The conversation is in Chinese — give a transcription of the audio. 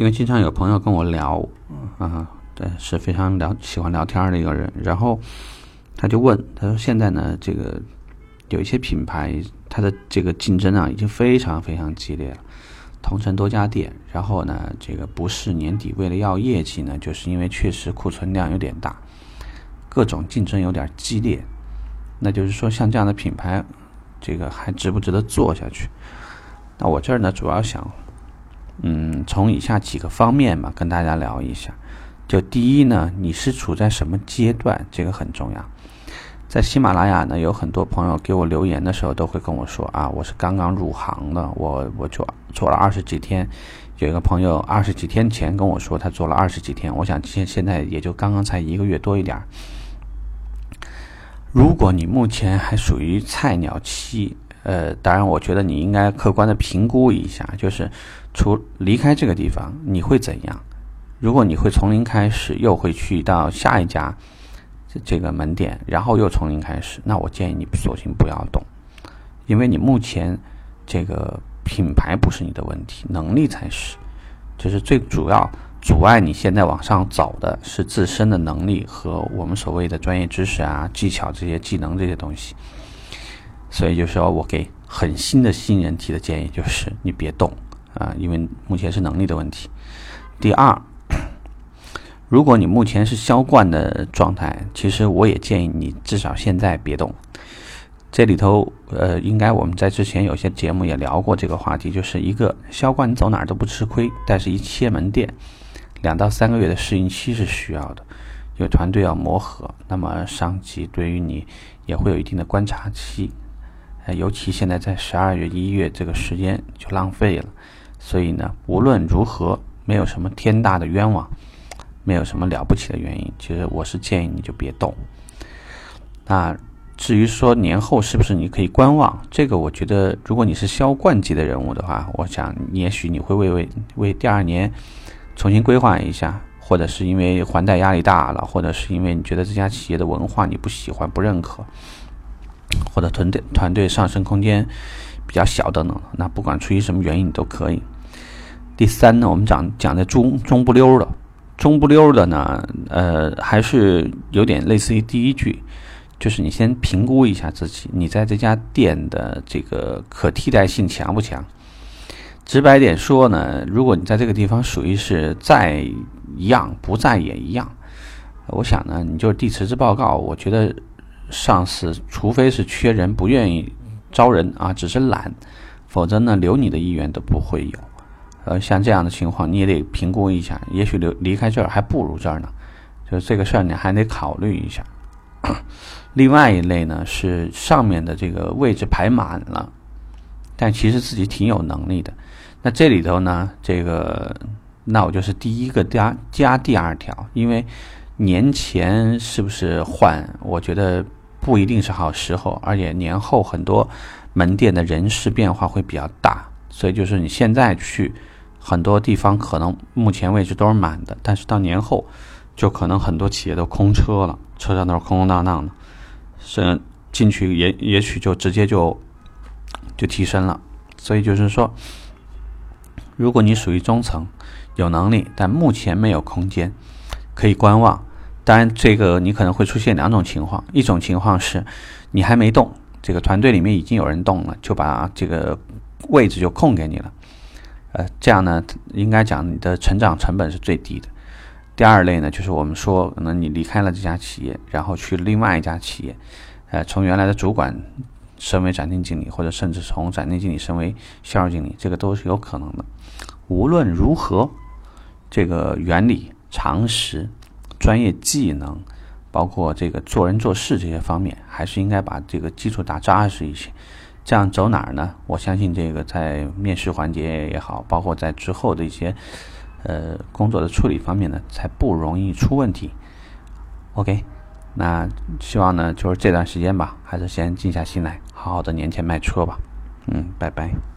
因为经常有朋友跟我聊，啊，对，是非常聊喜欢聊天的一个人。然后他就问，他说现在呢，这个有一些品牌，它的这个竞争啊，已经非常非常激烈了，同城多家店。然后呢，这个不是年底为了要业绩呢，就是因为确实库存量有点大，各种竞争有点激烈。那就是说，像这样的品牌，这个还值不值得做下去？那我这儿呢，主要想。嗯，从以下几个方面吧，跟大家聊一下。就第一呢，你是处在什么阶段？这个很重要。在喜马拉雅呢，有很多朋友给我留言的时候，都会跟我说啊，我是刚刚入行的，我我做做了二十几天。有一个朋友二十几天前跟我说，他做了二十几天。我想现现在也就刚刚才一个月多一点儿。如果你目前还属于菜鸟期，呃，当然，我觉得你应该客观的评估一下，就是除离开这个地方，你会怎样？如果你会从零开始，又会去到下一家这个门店，然后又从零开始，那我建议你索性不要动，因为你目前这个品牌不是你的问题，能力才是，就是最主要阻碍你现在往上走的是自身的能力和我们所谓的专业知识啊、技巧这些技能这些东西。所以就是说我给很新的新人提的建议就是你别动啊，因为目前是能力的问题。第二，如果你目前是销冠的状态，其实我也建议你至少现在别动。这里头呃，应该我们在之前有些节目也聊过这个话题，就是一个销冠你走哪儿都不吃亏，但是一切门店两到三个月的适应期是需要的，因为团队要磨合，那么上级对于你也会有一定的观察期。尤其现在在十二月、一月这个时间就浪费了，所以呢，无论如何，没有什么天大的冤枉，没有什么了不起的原因。其实我是建议你就别动。那至于说年后是不是你可以观望，这个我觉得，如果你是销冠级的人物的话，我想也许你会为为为第二年重新规划一下，或者是因为还贷压力大了，或者是因为你觉得这家企业的文化你不喜欢、不认可。或者团队团队上升空间比较小等等，那不管出于什么原因都可以。第三呢，我们讲讲的中中不溜的，中不溜的呢，呃，还是有点类似于第一句，就是你先评估一下自己，你在这家店的这个可替代性强不强？直白点说呢，如果你在这个地方属于是在一样，不在也一样，我想呢，你就是递辞职报告，我觉得。上司除非是缺人不愿意招人啊，只是懒，否则呢留你的意愿都不会有。呃，像这样的情况你也得评估一下，也许留离开这儿还不如这儿呢。就是这个事儿你还得考虑一下。另外一类呢是上面的这个位置排满了，但其实自己挺有能力的。那这里头呢，这个那我就是第一个加加第二条，因为年前是不是换？我觉得。不一定是好时候，而且年后很多门店的人事变化会比较大，所以就是你现在去很多地方可能目前位置都是满的，但是到年后就可能很多企业都空车了，车上都是空空荡荡的，是进去也也许就直接就就提升了，所以就是说，如果你属于中层，有能力，但目前没有空间，可以观望。当然，这个你可能会出现两种情况，一种情况是，你还没动，这个团队里面已经有人动了，就把这个位置就空给你了，呃，这样呢，应该讲你的成长成本是最低的。第二类呢，就是我们说，可能你离开了这家企业，然后去另外一家企业，呃，从原来的主管升为展厅经理，或者甚至从展厅经理升为销售经理，这个都是有可能的。无论如何，这个原理常识。专业技能，包括这个做人做事这些方面，还是应该把这个基础打扎实一些。这样走哪儿呢？我相信这个在面试环节也好，包括在之后的一些呃工作的处理方面呢，才不容易出问题。OK，那希望呢就是这段时间吧，还是先静下心来，好好的年前卖车吧。嗯，拜拜。